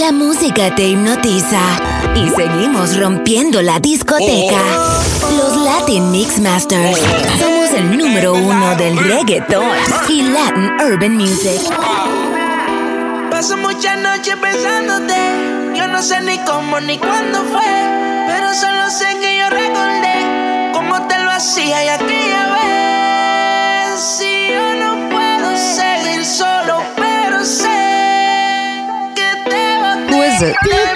La música te hipnotiza y seguimos rompiendo la discoteca. Los Latin Mix Masters. Somos el número uno del reggaeton y Latin Urban Music. Paso muchas noches pensándote. Yo no sé ni cómo ni cuándo fue. Pero solo sé que yo recordé cómo te lo hacía y aquella vez. Si yo no puedo seguir solo. visit.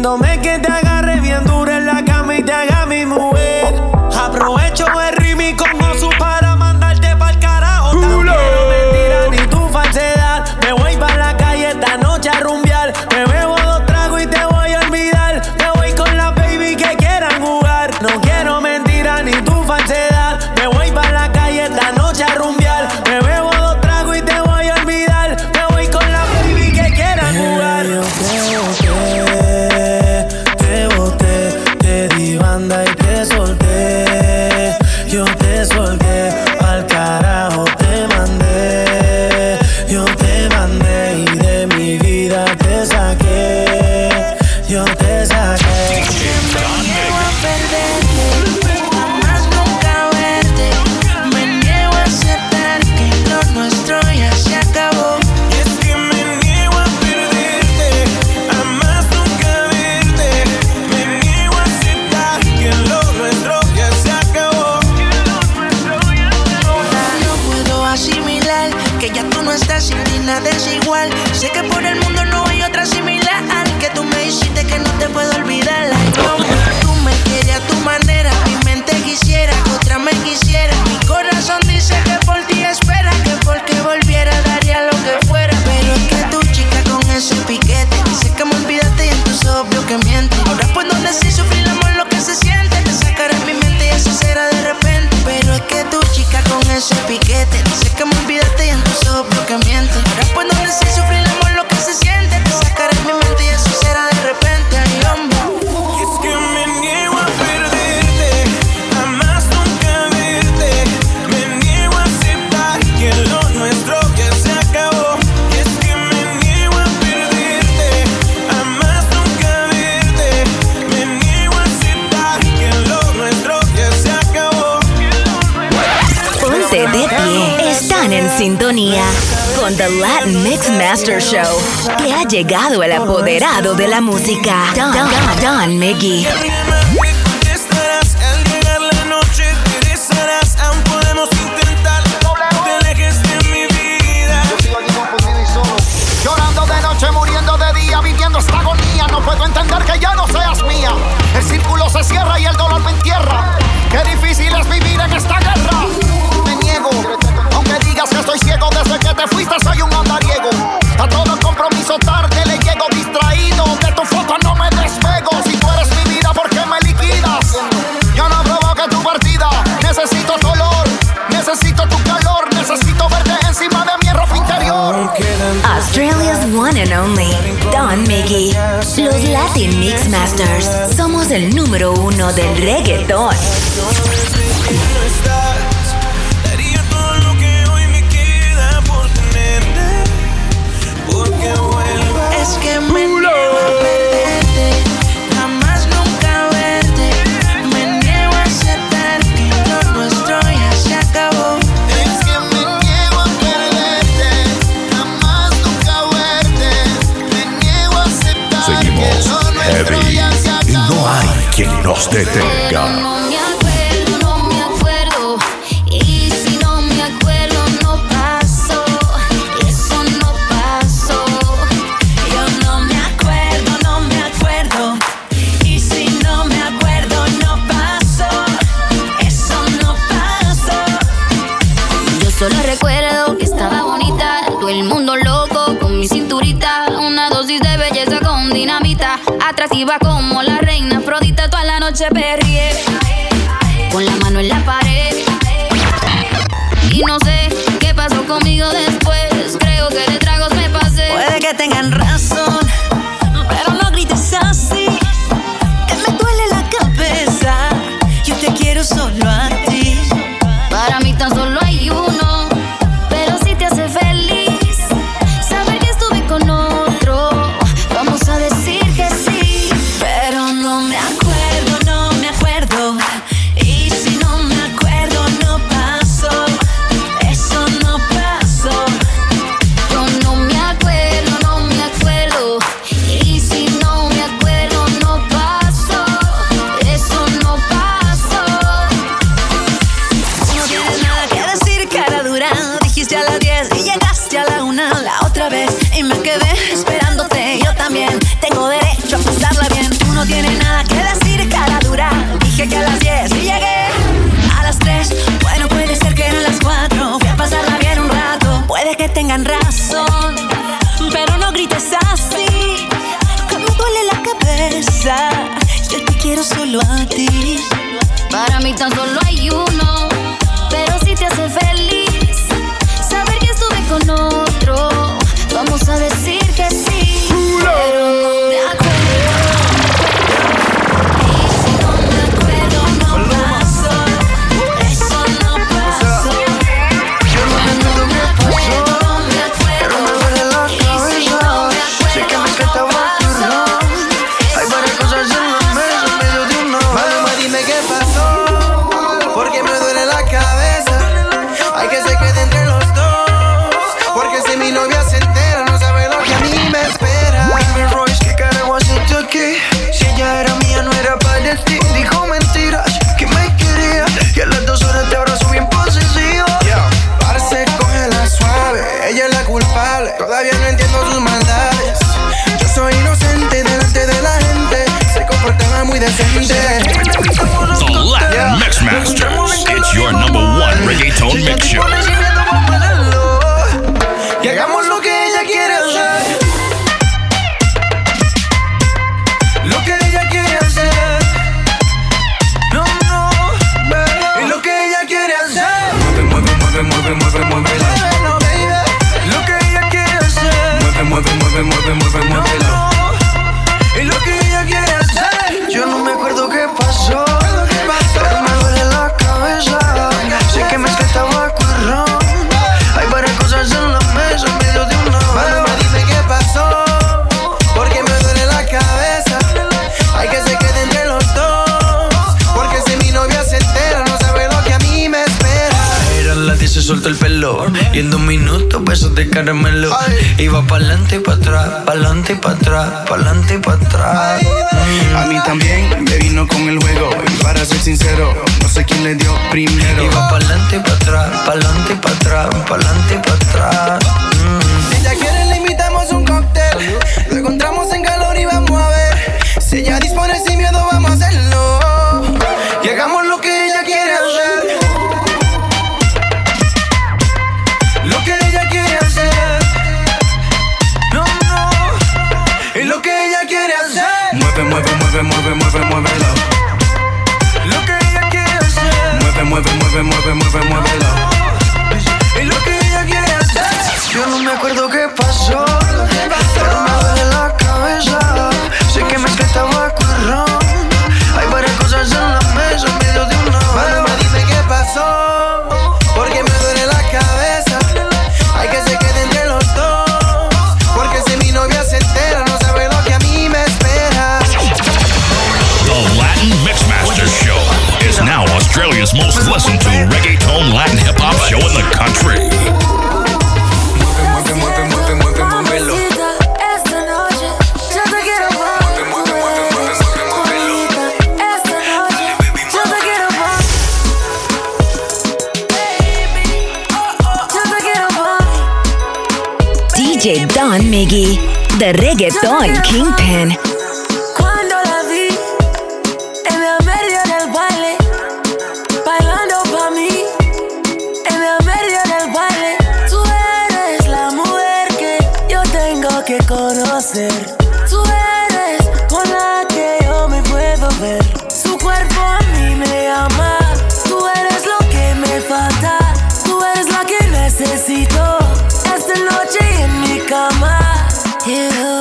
Cuando me you're con The Latin Mix Master Show, que ha llegado el apoderado de la música, Don, Don, Don, Don el número uno del reggaetón. Los de Tenga. mano en la pared. Y no sé qué pasó conmigo después. Creo que de tragos me pasé. Puede que tengan razón, pero no grites así. Que me duele la cabeza. Yo te quiero solo a mí tan solo. sale. Todavía no entiendo sus maldades. Yo soy inocente delante de la gente. Se comportaba muy decente. The Latin Mix Masters. It's your number one reggaeton mix show. Y hagamos lo que ella quiere. mueve. Y lo que ella quiere hacer, yo no me acuerdo qué pasó. Pero me duele la cabeza. Sé que me estaba ron Hay varias cosas en la mesa, en medio de una hora. me dice qué pasó, porque me duele la cabeza. Hay que se quede entre los dos, porque si mi novia se entera, no sabe lo que a mí me espera. Era la 10 se suelta el pelo, y en dos minutos besos de caramelo. Y va pa'lante y pa' atrás, pa'lante y pa' atrás, pa'lante y pa' atrás. A mí también me vino con el juego. Y para ser sincero, no sé quién le dio primero. Y va pa'lante y pa' atrás, pa'lante y pa' atrás, pa'lante y pa' atrás. Mm. de reggaetón Kingpin. Cuando la vi en el medio del baile, bailando pa' mí, en el medio del baile, tú eres la mujer que yo tengo que conocer. Tú eres con la que yo me puedo ver. Su cuerpo a mí me ama, tú eres lo que me falta, tú eres la que necesito. Esta noche en mi cama. you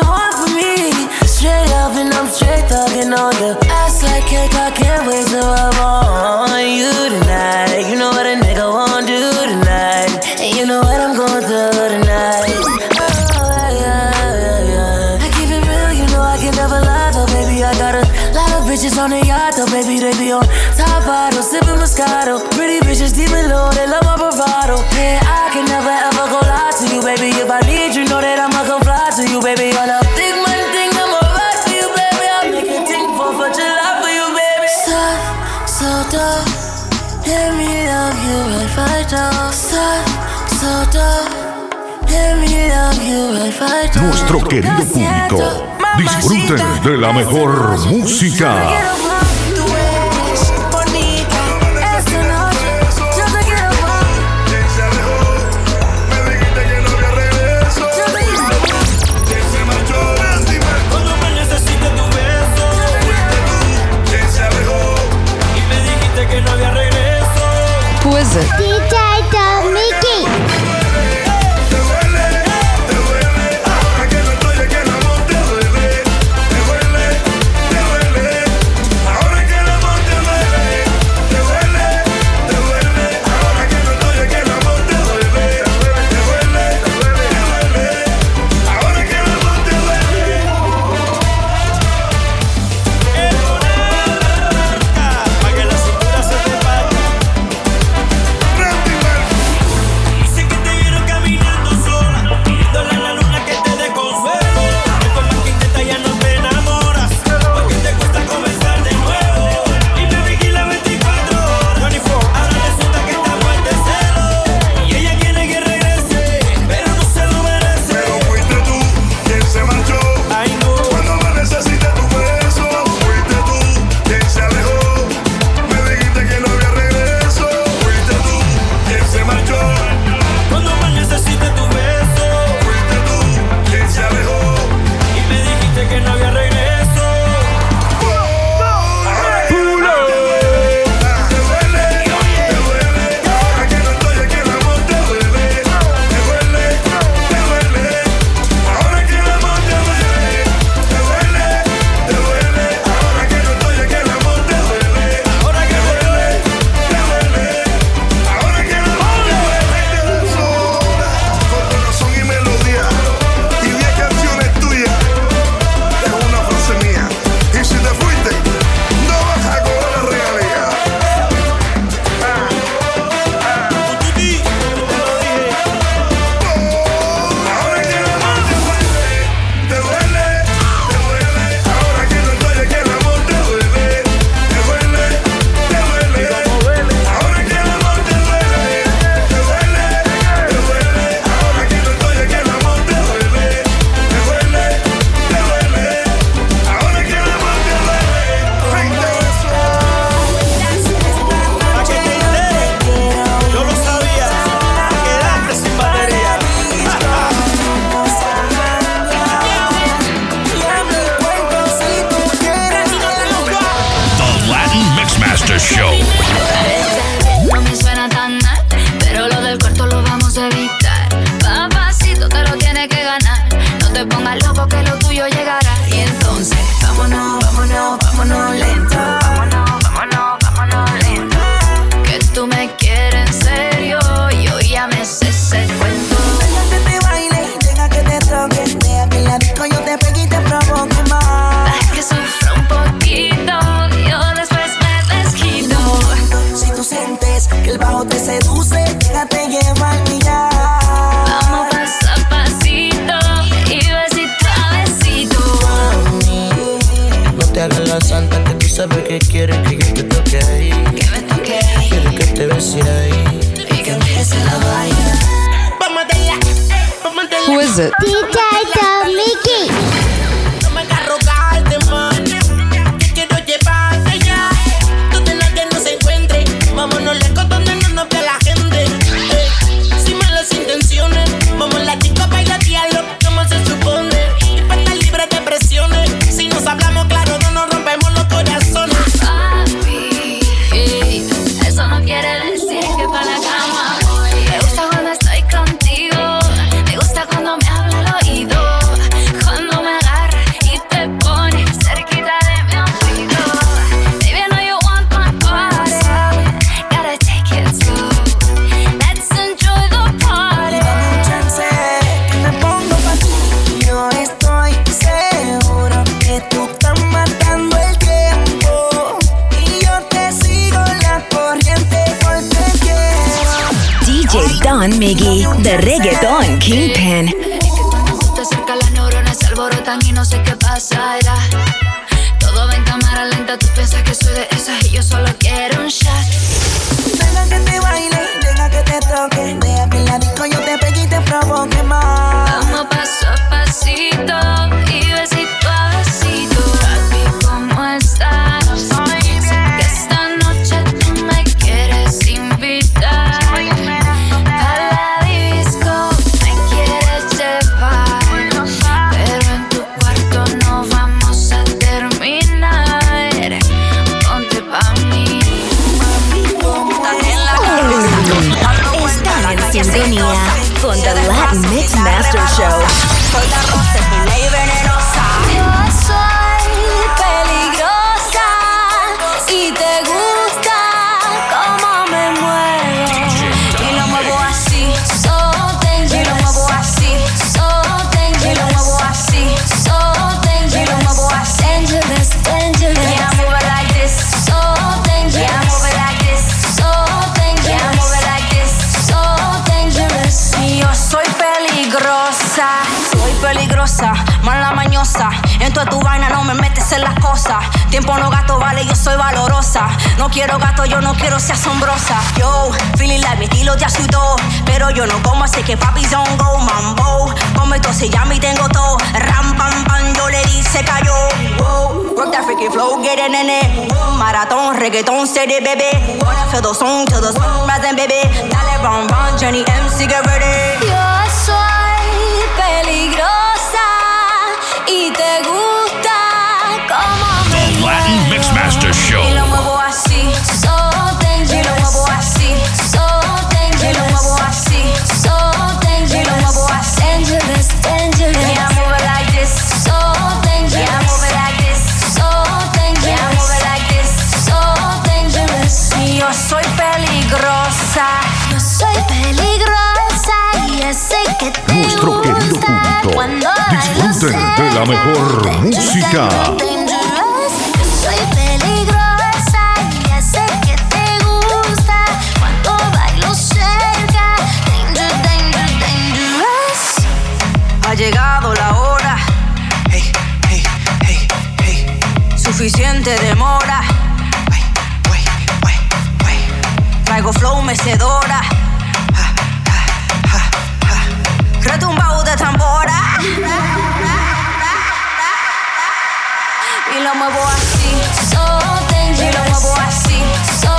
you want from me? Straight up and I'm straight thugging on the ass like cake. I can't wait to rub on you. Nuestro querido público, disfruten de la mejor música. soy valorosa. No quiero gato, yo no quiero ser asombrosa. Yo, feeling like mi estilo te asustó. Pero yo no como, así que papi don't go mambo. Come esto, se llama y tengo todo. Ram, pam, pam, yo le dice cayó. Whoa, work that freaky flow, get it, nene. Maratón, reggaetón, serie, bebé. Wanna feel the song till the sunrise and baby. Dale, rum, rum, Johnny M, get ready. Soy peligrosa y así que te Nuestro gusta querido público, cuando disfruten de la mejor música. Soy peligrosa y así que te gusta cuando bailo cerca. Dangerous. Ha llegado la hora. Hey, hey, hey, hey. Suficiente demora. Traigo flow mecedora de tambora. Y lo muevo así, y lo muevo así.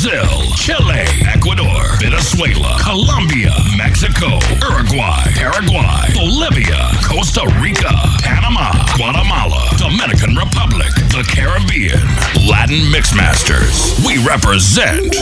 Brazil, Chile, Ecuador, Venezuela, Colombia, Mexico, Uruguay, Paraguay, Bolivia, Costa Rica, Panama, Guatemala, Dominican Republic, the Caribbean, Latin Mixmasters. We represent